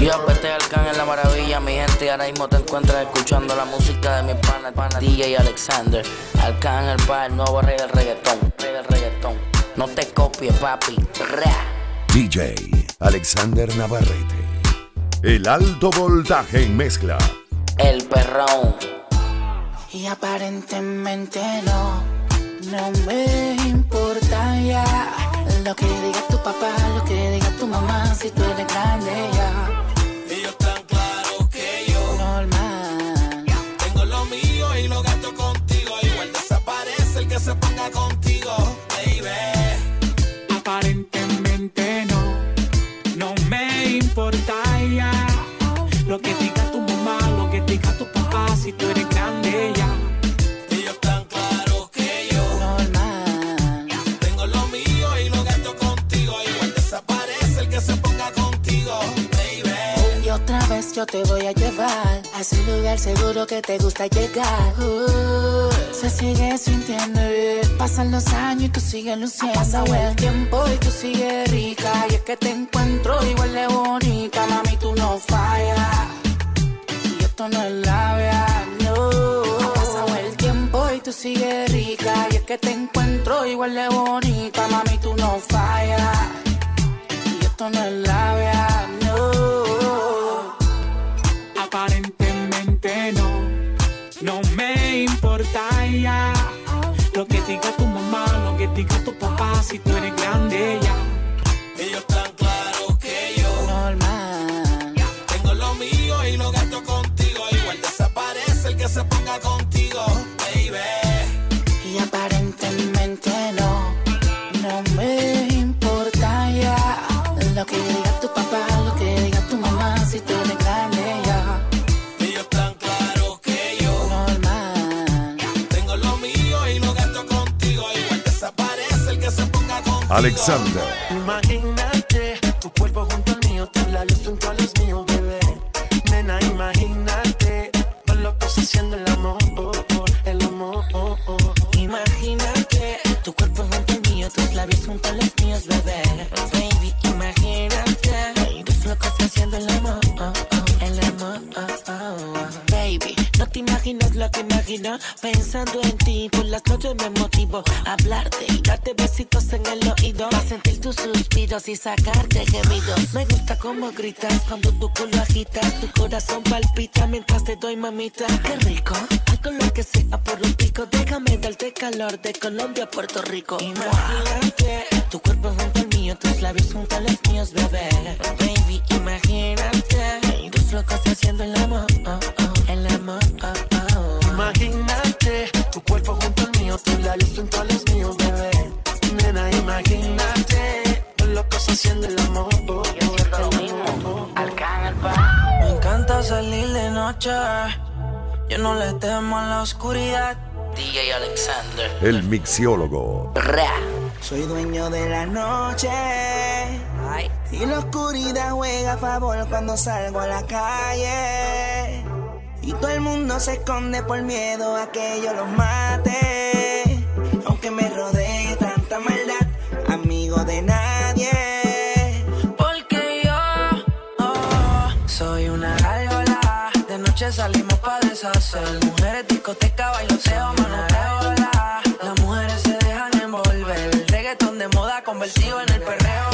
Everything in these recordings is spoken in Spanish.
Yo vete al can en la maravilla, mi gente. Ahora mismo te encuentras escuchando la música de mi pana, pana DJ Alexander. Alcan el pa, el nuevo rey del reggaetón. Rey del reggaetón. No te copies, papi. DJ Alexander Navarrete. El alto voltaje en mezcla. El perrón. Y aparentemente no, no me importa ya lo que diga tu papá, lo que diga tu mamá, si tú eres grande ya. Se ponga contigo, yo te voy a llevar a ese lugar seguro que te gusta llegar. Uh, se sigue sintiendo bien. Pasan los años y tú sigues luciendo. Pasa el tiempo y tú sigues rica. Y es que te encuentro igual de bonita. Mami, tú no fallas. Y esto no es labia, no. Ha pasado el tiempo y tú sigues rica. Y es que te encuentro igual de bonita. Mami, tú no fallas. Y esto no es labia, no. Si tú eres grande ya. Alexander. Imagínate tu cuerpo junto al mío, tus labios junto a los míos, bebé. Nena, imagínate, locos haciendo el amor, oh, oh, el amor. oh, oh. Imagínate tu cuerpo junto al mío, tus labios junto a los míos, bebé. Baby, imagínate dos locos haciendo el amor, el amor. Baby, no te imaginas lo que imagino pensando en ti. Por las noches me suspiros y sacarte gemidos. Me gusta cómo gritas cuando tu culo agitas. Tu corazón palpita mientras te doy mamita. Qué rico, hago lo que sea por un pico. Déjame darte calor de Colombia a Puerto Rico. Imagínate tu cuerpo junto al mío, tus labios junto a los míos, bebé. Baby, imagínate dos locos haciendo el amor, oh, oh, el amor. oh, oh. Imagínate tu cuerpo junto al mío, tus labios junto a los míos, bebé. Nena, imagínate, locos haciendo el amor. oh, oh, el amor, oh, oh. Me encanta salir de noche. Yo no le temo a la oscuridad. DJ Alexander. El mixiólogo. Ra. Soy dueño de la noche. Y la oscuridad juega a favor cuando salgo a la calle. Y todo el mundo se esconde por miedo a que yo los mate. Aunque me rodee tanta maldad, amigo de nadie. Salimos pa' deshacer. Mujeres, discoteca, bailoteo, manoteo. la. Las mujeres se dejan envolver. Reggaetón de moda convertido en el perreo.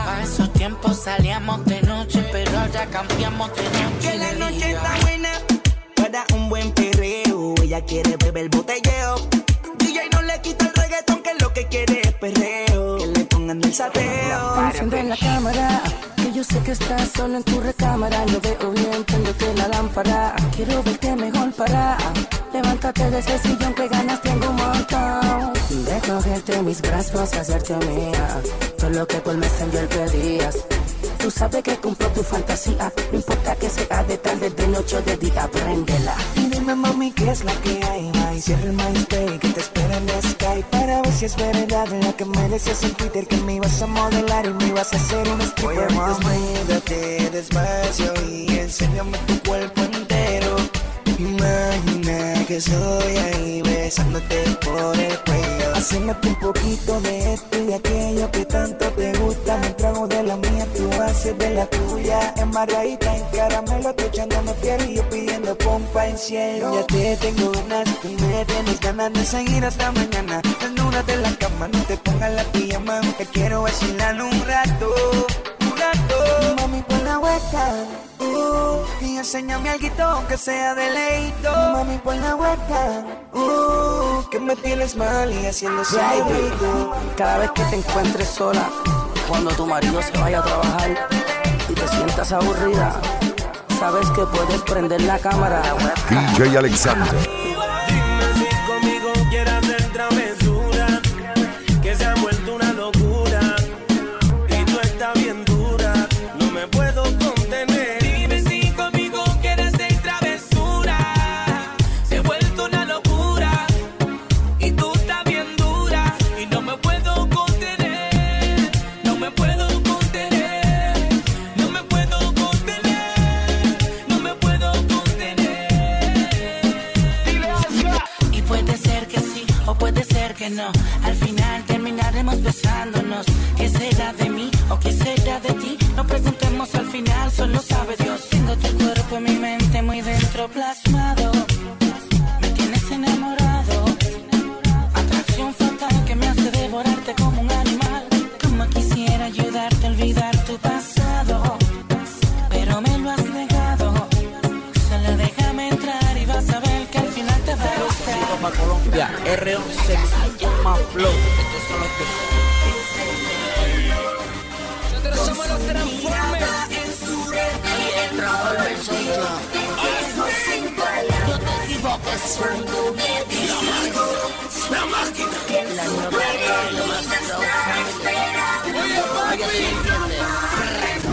Tiempos salíamos de noche, pero ahora cambiamos de noche Que la noche día. está buena para un buen perreo. Ella quiere beber botelleo. DJ no le quita el reggaetón, que lo que quiere es perreo. Que le pongan el sateo. Enciende la cámara, yo sé que estás solo en tu recámara. Lo veo bien, préndete la lámpara. Quiero verte mejor para. Levántate de ese sillón que ganas tengo un montón. cogerte mis brazos hacerte mía. Todo lo que por Messenger pedías. Tú sabes que cumplo tu fantasía. No importa que sea de tarde, de noche o de día, préndela. Dime mami qué es la que hay Y cierra el MySpace que te espera en Skype Para ver si es verdad lo que me decías en Twitter Que me ibas a modelar y me ibas a hacer un stripper. Oye mami, despacio y enséñame tu cuerpo Imagina que soy ahí besándote por el cuello. Hacémate un poquito de esto y aquello que tanto te gusta. Me trago de la mía, tú haces de la tuya. En Margarita, en caramelo, tú echándome piel y yo pidiendo pompa en cielo. Ya te tengo ganas, tú me tienes ganas de seguir hasta mañana. Desnúdate en la cama, no te pongas la pijama. Te quiero vacilar un rato, Mami, pon la hueca. Uh, y enséñame algo aunque sea de leito. Mami, pon la hueca. Uh, que me tienes mal y haciendo rico. Cada vez que te encuentres sola, cuando tu marido se vaya a trabajar y te sientas aburrida, sabes que puedes prender la cámara. DJ Alexander. Que no. Al final terminaremos besándonos. ¿Qué será de mí o qué será de ti? No preguntemos al final, solo sabe Dios. Tengo tu cuerpo en mi mente muy dentro plasmado. Nosotros somos los Transformers. Y el Transformer soy yo. No te equivoques, soy tu La máquina. La lo más flow. Oye, ¿sí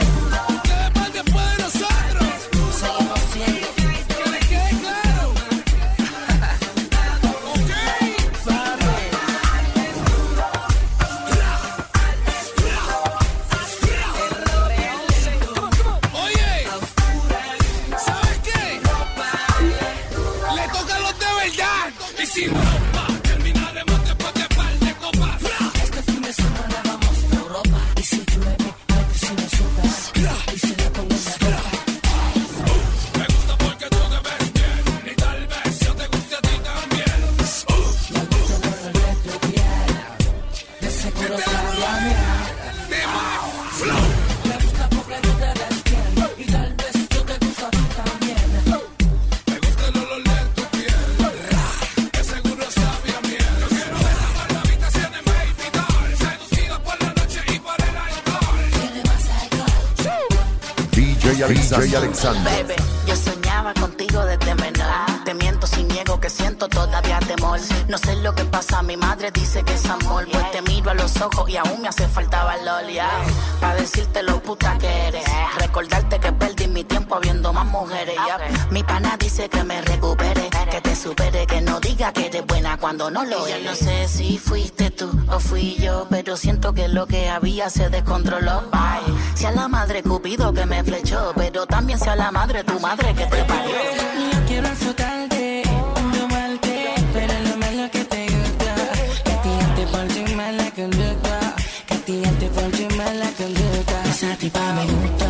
Alexander. Contigo desde menor. Te miento sin niego que siento todavía temor. No sé lo que pasa, mi madre dice que es amor. Pues te miro a los ojos y aún me hace falta valor, ya. Para decirte lo puta que eres. Recordarte que perdí mi tiempo viendo más mujeres, ya. Mi pana dice que me recupere, que te supere, que no diga que eres buena cuando no lo eres. Yo no sé si fuiste tú o fui yo, pero siento que lo que había se descontroló. Si a la madre Cupido que me flechó, pero también sea la madre tu madre que te parió. Yo quiero azotarte, tomarte, pero lo malo que te gusta, que a ti te ponche mala conducta, que a ti te ponche mala conducta. Esa tipa me gusta.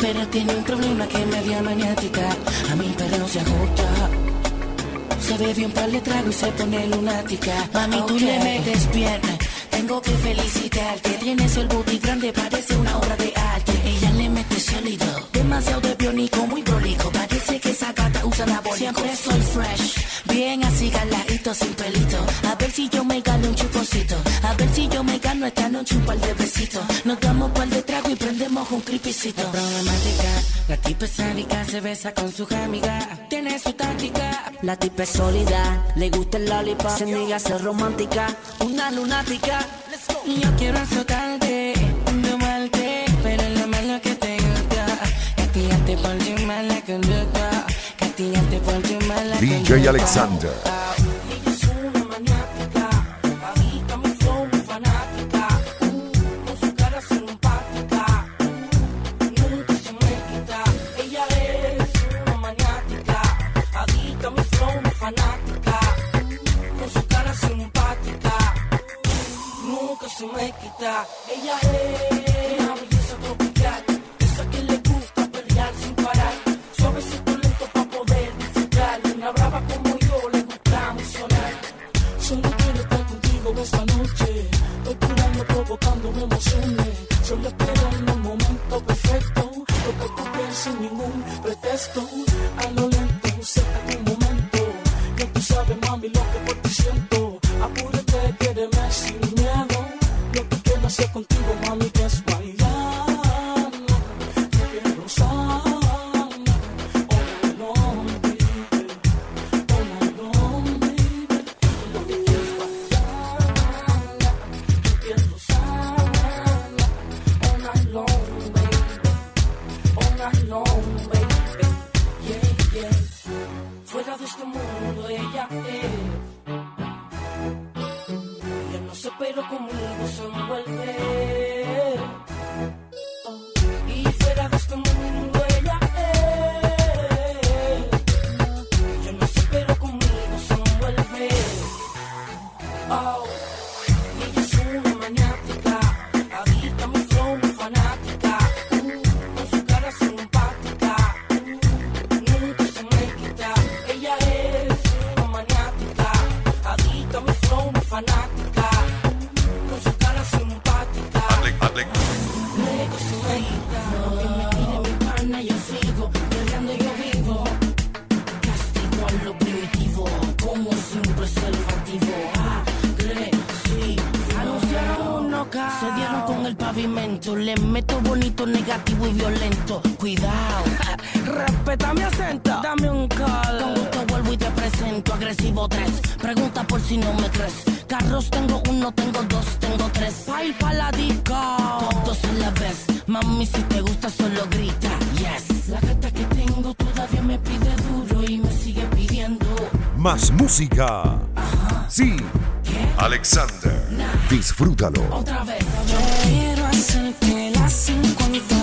Pero tiene un problema que es media maniática. A mí pero no se ajusta. Se bebe un par de tragos y se pone lunática. Mami, tú le metes bien. Tengo que felicitarte. Tienes el booty grande, parece una obra de arte. Ella le mete sólido. Demasiado de Siempre estoy fresh. Bien así, gala y pelito sin pelito. A ver si yo me gano un chuponcito. A ver si yo me gano esta noche un par de besitos. Nos damos par de trago y prendemos un cripicito. Es problemática, la tipa es sádica, se besa con su amiga. Tiene su táctica. La tipa es sólida, le gusta el lollipop. Se niega a ser romántica, una lunática. Yo quiero azotarte, domarte, pero es lo malo que te gusta. Castigarte por tu mala conducta. Castigarte DJ. Alexander. Ella es esta noche, torturando, provocando emociones. Solo en un momento perfecto, porque tú ves sin ningún pretexto. A lo lento, Pero conmigo se envuelve. Pregunta por si no me crees. Carros tengo uno, tengo dos, tengo tres. Ay, la disco. Todos a la vez. Mami, si te gusta, solo grita. Yes. La gata que tengo todavía me pide duro y me sigue pidiendo. Más música. Sí. Alexander. Disfrútalo. Otra vez. Quiero hacerte las 50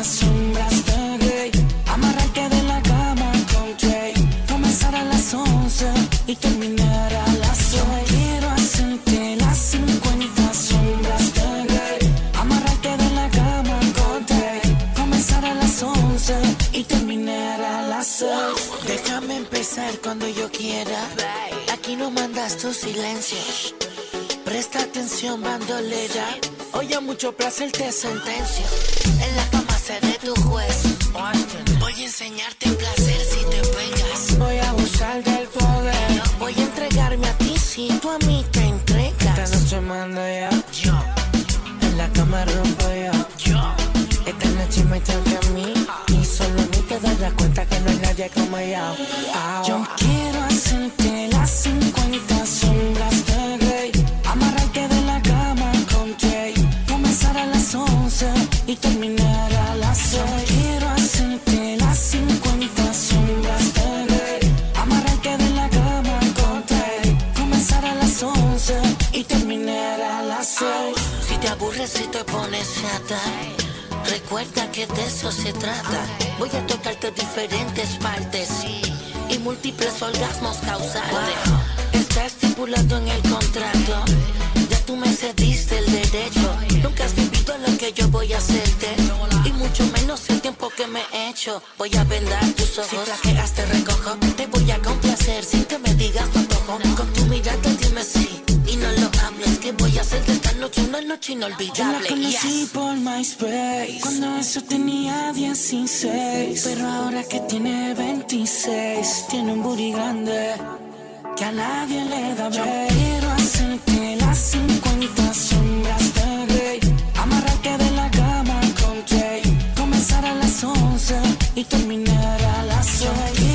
Hoy a mucho placer te sentencio. En la cama seré tu juez. Voy a enseñarte placer si te pegas. Voy a abusar del poder. Voy a entregarme a ti si tú a mí te entregas. Esta noche mando yo. Yo. En la cama rompo yo. Yo. Esta noche me toca a mí. Y solo a mí te darás cuenta que no hay nadie como. Yo que de eso se trata. Voy a tocarte diferentes partes y múltiples orgasmos causarte. Está estipulado en el contrato. Ya tú me cediste el derecho. Nunca has vivido lo que yo voy a hacerte. Y mucho menos el tiempo que me he hecho. Voy a vendar tus ojos. Si flaqueas te recojo. Te voy a complacer sin que me digas tu antojo. Con tu mirada dime sí. Noche inolvidable. Yo la conocí Yes. por MySpace Cuando eso tenía 16 Pero ahora que tiene 26 Tiene un booty grande que a nadie le da ver. Quiero hacerte las 50 sombras de Grey, amarrarte de la cama con Jay, comenzar a las 11 y terminar a las 6.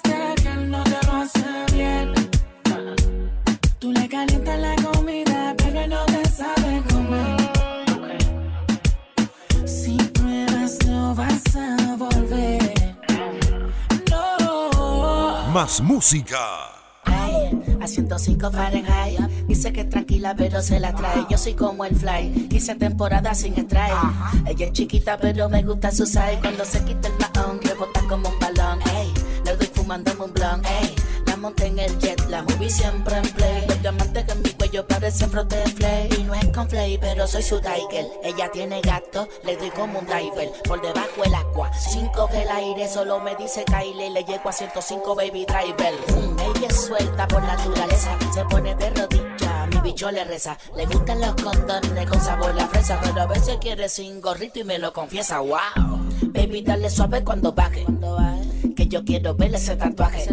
Más música. Hey, a 105 Fahrenheit. Dice que es tranquila, pero se la trae. Yo soy como el fly. Hice temporada sin extraer. Ella es chiquita, pero me gusta su size. Cuando se quita el mahón, rebota como un balón. Ey, le doy fumando un blon. Ey, la monté en el jet, la movie siempre en play. Los diamantes que en mi cuello parecen frote de flay. Y no es con flay, pero soy su tiger. Ella tiene gato, le doy como un diver. Por debajo el agua, cinco que el aire solo me dice Kylie. Le llego a 105 baby driver. Mm, ella es suelta por naturaleza, se pone de rodilla. Mi bicho le reza, le gustan los condones con sabor a fresa, pero a veces quiere sin gorrito y me lo confiesa. Wow, baby, dale suave cuando baje. Que yo quiero ver ese tatuaje.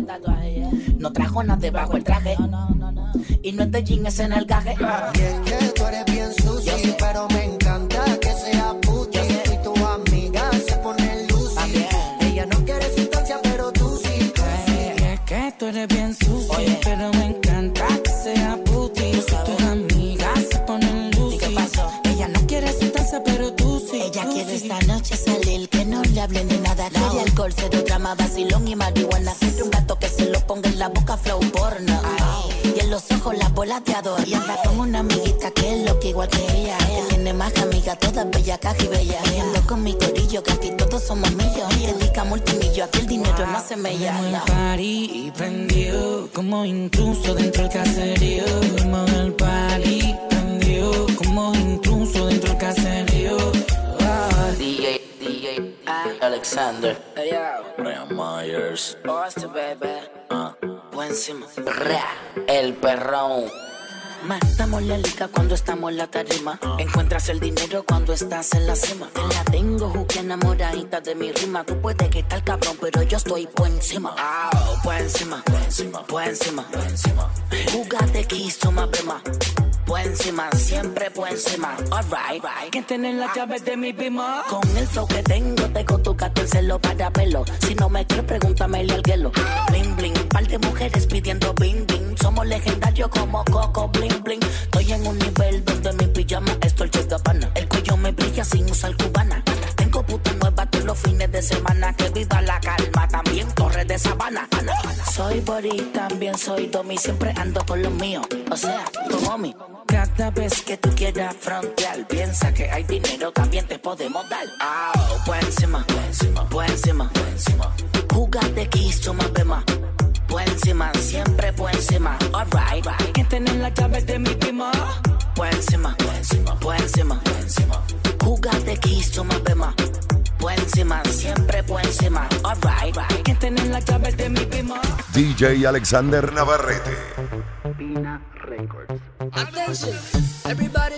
No trajo nada debajo el traje. Y no es de jean, es en el gaje. Y es que tú eres bien sucio, pero me encanta que sea puta. Y tu amiga se pone lucy. Ella no quiere sustancia, pero tú sí. Y es que tú eres bien sucio, pero me encanta que sea puti. Tus amigas se ponen lucy. Ella no quiere sentarse, pero tú sí. Ella tú quiere sí. esta noche salir, que no le hablen de nada. Quiere alcohol, cero drama, vacilón y marihuana. Quiere un gato que se lo ponga en la boca, flow porno. Y en los ojos las bolas de adorno. Y anda con una amiguita que es lo que igual que ella. Que tiene más amigas, todas bellas, caja y bellas. Y ando con mi corillo, que aquí todos somos millos. Y dedica multimillo, aquí el dinero no se me Como el llama. party prendió, como intruso dentro del caserío. Como el party prendió, como intruso dentro del caserío. Ah. DJ, DJ, Alexander. Brian Myers. Austin, baby. Buen encima. El perrón. Matamos la liga cuando estamos en la tarima. Encuentras el dinero cuando estás en la cima. Te la tengo, juque enamoradita de mi rima. Tú puedes que tal cabrón, pero yo estoy por encima. Ah, por encima, por encima, por encima, por encima. Jugate quiso más Por encima, siempre por encima. Alright, ¿Quién tiene la llave de mi bima? con el flow que tengo, tengo tu gato el celo para pelo. Si no me quieres, pregúntamele al guelo. Bling, bling, par de mujeres pidiendo bing, bing. Somos legendarios como Coco, bling, bling. Estoy en un nivel donde mi pijama es Dolce Gabbana. El cuello me brilla sin usar cubana. Tengo puta nueva todos los fines de semana. Que viva la calma, también torre de sabana. Soy Bori, también soy Domi. Siempre ando con los míos. O sea, tu homie. Cada vez que tú quieras frontear, piensa que hay dinero, también te podemos dar. Ah, por encima, por encima, por encima. Jugate quiso más bema. Por encima, siempre por encima. Alright, right. ¿Quién tiene la llave de mi bima? Por encima, por encima, por encima, por encima. Jugate quiso más bema. Por encima, siempre por encima. Alright, right. ¿Quién tiene la llave de mi bima? DJ Alexander Navarrete. Attention, everybody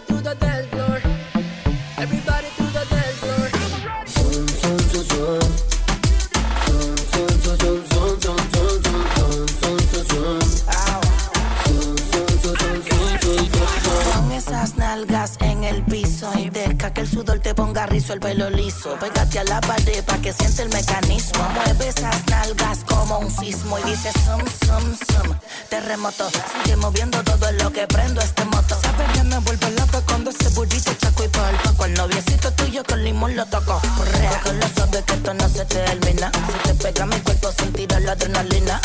el sudor te ponga rizo, el pelo liso. Pégate a la pared pa' que siente el mecanismo. Mueve esas nalgas como un sismo y dice sum, sum, sum. Terremoto, sigue moviendo todo lo que prendo este moto. Sabes que me vuelve loco cuando ese burrito chaco y palpa. Con el noviecito tuyo con limón lo toco. Correa, que lo sabes que esto no se termina. Si te pega mi cuerpo, sentirá la adrenalina.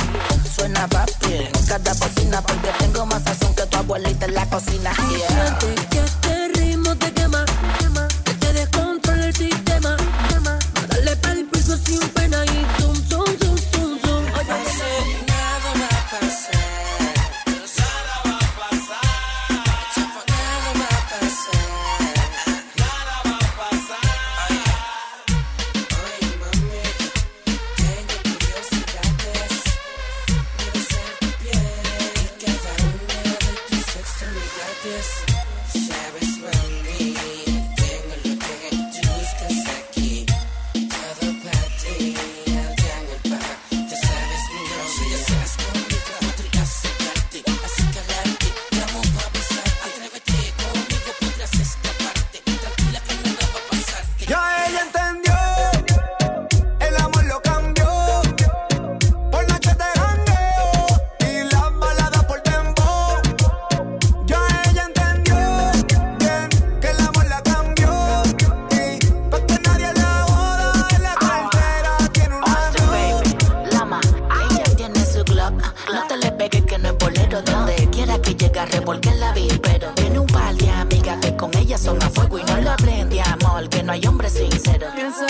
Suena papi en cada bocina porque tengo más sazón que tu abuelita en la cocina. Yeah. Que este ritmo te que llegue a revolver la vi, pero tiene un par de amigas que con ella son a fuego y no lo aprendí, amor. Que no hay hombre sincero. Piensa,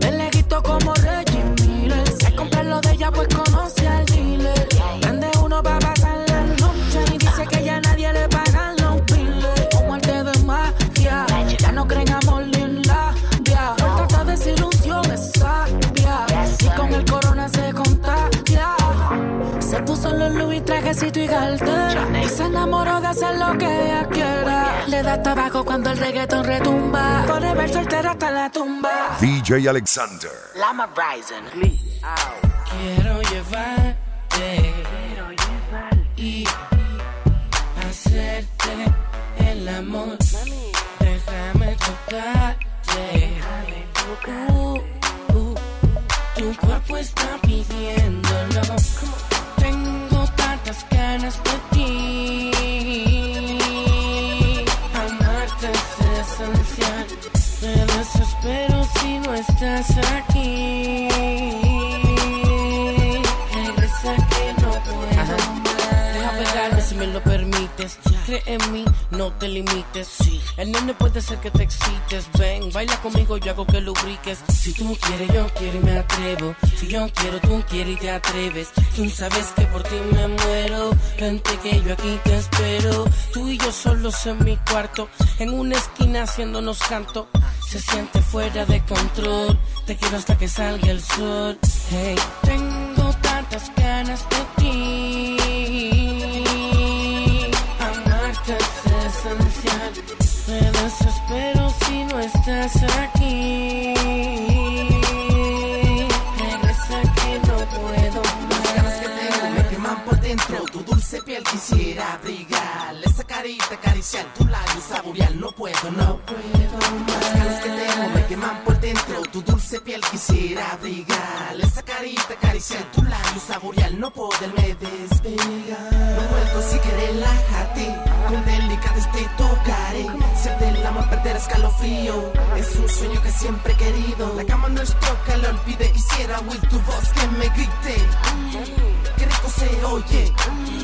me le quito como Reggie Miller. Se compra lo de ella, pues conoce al dealer. Vende uno para pasar la noche y dice que ya nadie le paga los biles. Como arte de magia, ya no creen amor ni en la via. Tanta desilusión es sabia. Y con el corona se contagia. Se puso los Louis, trajecito y cartera. Se enamoró de hacer lo que ella quiera. Le da tabaco cuando el reggaeton retumba. Forever soltera hasta la tumba. DJ Alexander. Lama Rising. Quiero llevarte y hacerte el amor. Déjame tocarte. Uh, uh, tu cuerpo está estás aquí. Regresa que no puedo más. Deja pegarme si me lo permites. Cree en mí, no te limites. El nene puede ser que te excites. Ven, baila conmigo, yo hago que lubriques. Si tú quieres, yo quiero y me atrevo. Si yo quiero, tú quieres y te atreves. Tú sabes que por ti me muero. Vente que yo aquí te espero. Tú y yo solos en mi cuarto. En una esquina haciéndonos canto. Se siente fuera de control. Te quiero hasta que salga el sol. Hey, tengo tantas ganas de ti. Estás aquí. Regresa que no puedo Las ganas que tengo me más. queman por dentro. Tu dulce piel quisiera abrigar. Esa carita acariciar, tu labio saborear. No puedo, no puedo más. Las ganas que tengo me queman por dentro. Tu dulce piel quisiera abrigar. Esa carita acariciar, tu labio saborear. No poderme despegar. Escalofrío. Es un sueño que siempre he querido. La cama nuestro calor pide. Quisiera oír tu voz que me grite. Qué rico se oye.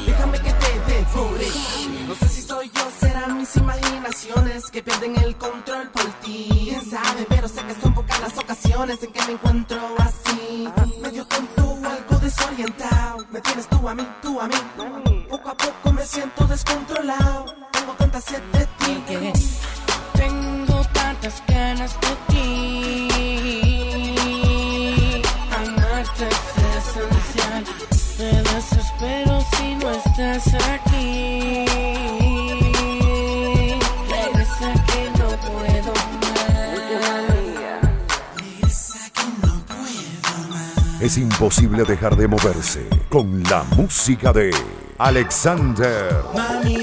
Déjame que te devore. No sé si soy yo, serán mis imaginaciones que pierden el control por ti. Quién sabe, pero sé que son pocas las ocasiones en que me encuentro así. Medio tonto, algo desorientado. Me tienes tú a mí, tú a mí. Poco a poco me siento descontrolado. Tengo tanta sed de ti. que tengo tantas ganas de ti. Amarte es esencial. Me desespero si no estás aquí. Regresa que no puedo más. Es imposible dejar de moverse con la música de Alexander. Mami,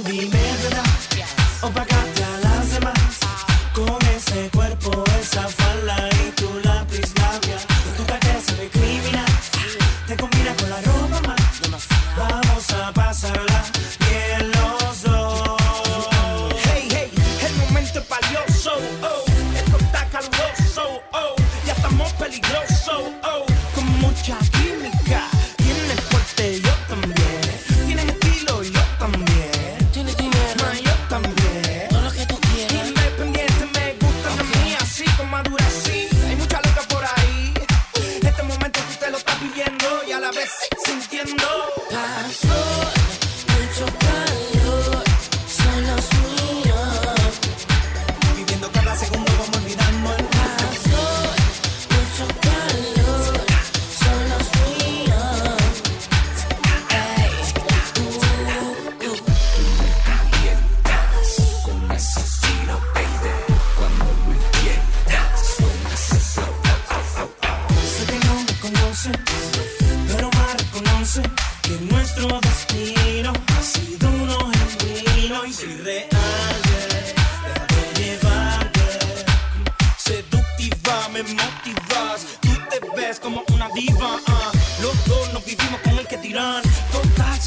también.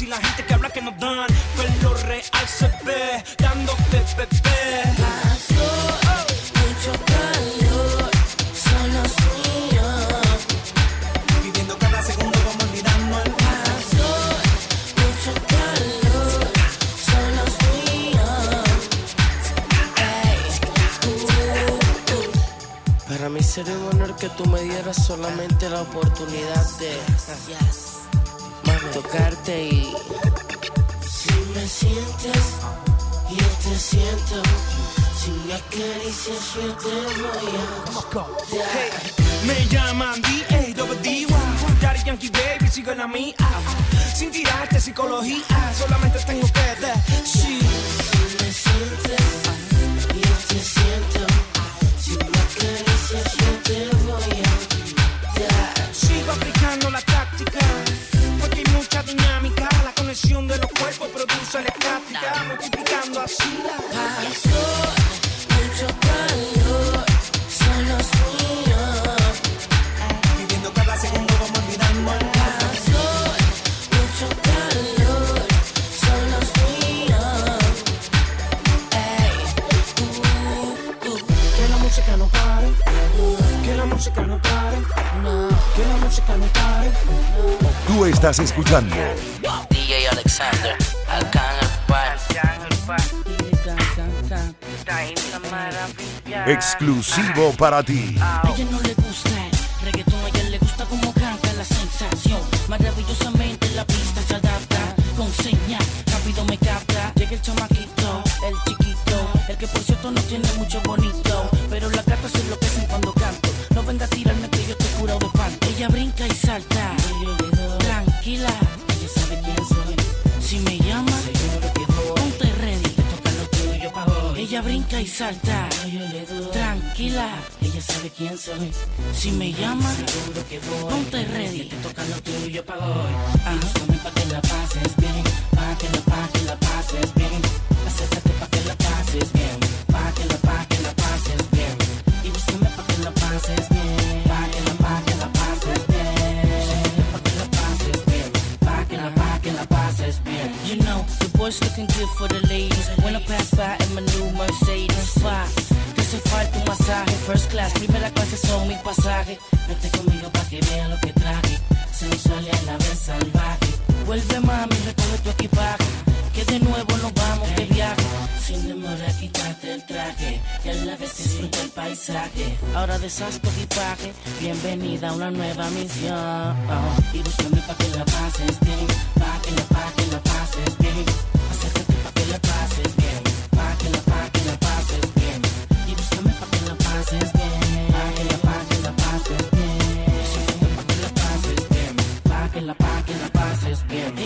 Si la gente que habla que nos dan. Pues lo real se ve, dándote bebé. Mucho calor, son los míos. Viviendo cada segundo como olvidando el Calor, mucho calor, son los míos. Para mí sería un honor que tú me dieras solamente la oportunidad de tocarte y Si me sientes, yo te siento. Si me acaricias, yo te voy a dar. Me llaman D.A. Double D.Y. Daddy Yankee Baby, sigo en la mía. Sin tirarte psicología, solamente tengo que decir. Si me sientes, yo te siento. Estás escuchando DJ Alexander, exclusivo para ti. Ella brinca y salta, tranquila, ella sabe quién soy. Si me llama, ponte ready, te toca lo tuyo pa' hoy. Ah, búscame pa' que la pases bien, pa' que la, pa' que la pases bien. Acércate pa' que la pases bien, boys looking good for the ladies. When I pass by in new Mercedes. Te hace falta un masaje, first class, primera clase son mi pasaje. Vete conmigo pa' que vean lo que traje. Sensual a la vez salvaje. Vuelve mami, recoge tu equipaje. Que de nuevo nos vamos de viaje. Sin demora, quítate el traje. Y a la vez disfruta el paisaje. Ahora deshaz tu equipaje. Bienvenida a una nueva misión. Y búscame pa' que la pases bien. Pa' que la pases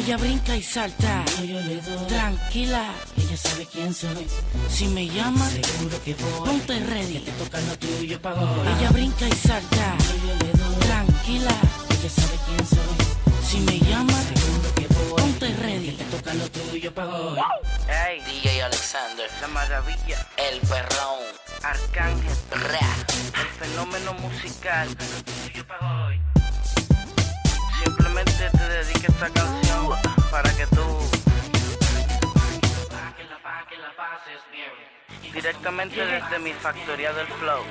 Ella brinca y salta. Yo le doy. Tranquila, ella sabe quién soy. Si me llama, seguro que voy. Ponte ready, que te toca lo tuyo pa' hoy. Ella brinca y salta. Yo le doy. Tranquila, ella sabe quién soy. Si me llama, seguro que voy. Ponte ready, que te toca lo tuyo pa' hoy. Hey, DJ Alexander, La maravilla, el perrón, Arcángel, Ra. el fenómeno musical. Tuyo pa' hoy. Simplemente te dedico esta canción para que tú directamente desde mi factoría del Flow,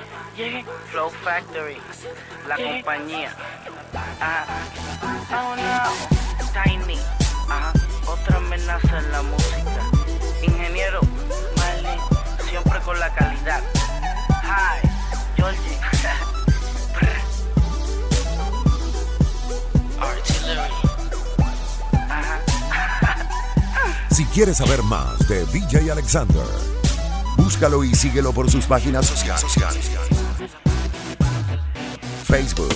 Flow Factory, la compañía. Ajá. Oh no, Tiny, otra amenaza en la música. Ingeniero, Marley, siempre con la calidad. Hi, Georgie. Si quieres saber más de DJ Alexander, búscalo y síguelo por sus páginas sociales. Facebook,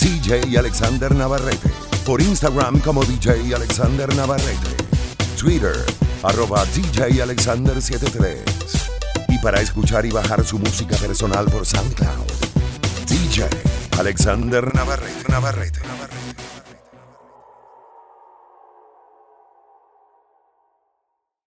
DJ Alexander Navarrete. Por Instagram como DJ Alexander Navarrete. Twitter, arroba DJ Alexander 73. Y para escuchar y bajar su música personal por SoundCloud, DJ Alexander Navarrete. Navarrete. Navarrete.